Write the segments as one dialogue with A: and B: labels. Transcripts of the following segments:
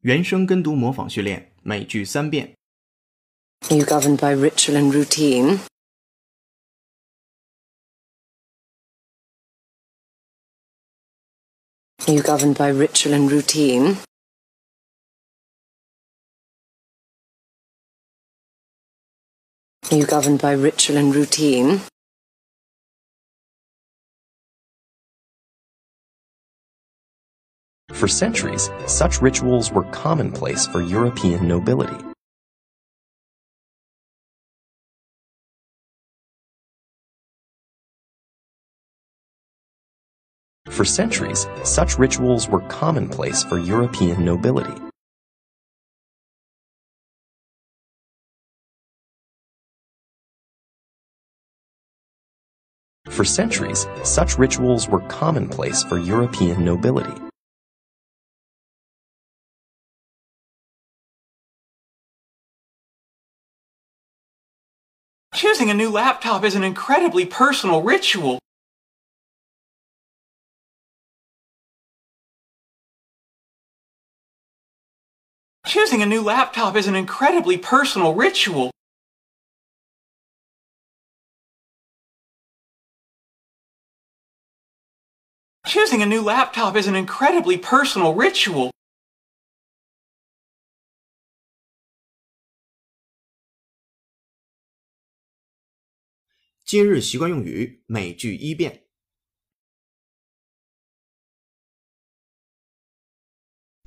A: 原声跟读模仿训练，每句三遍。
B: Are you governed by ritual and routine? Are you governed by ritual and routine? Are you governed by ritual and routine?
C: For centuries, such rituals were commonplace for European nobility. For centuries, such rituals were commonplace for European nobility. For centuries, such rituals were commonplace for European nobility.
D: Choosing a new laptop is an incredibly personal ritual. Choosing a new laptop is an incredibly personal ritual. Choosing a new laptop is an incredibly personal ritual.
A: 今日习惯用语，每句一遍。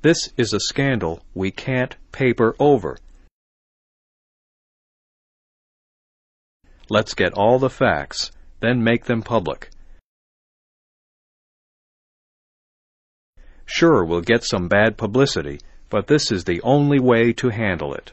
E: This is a scandal we can't paper over. Let's get all the facts, then make them public. Sure, we'll get some bad publicity, but this is the only way to handle it.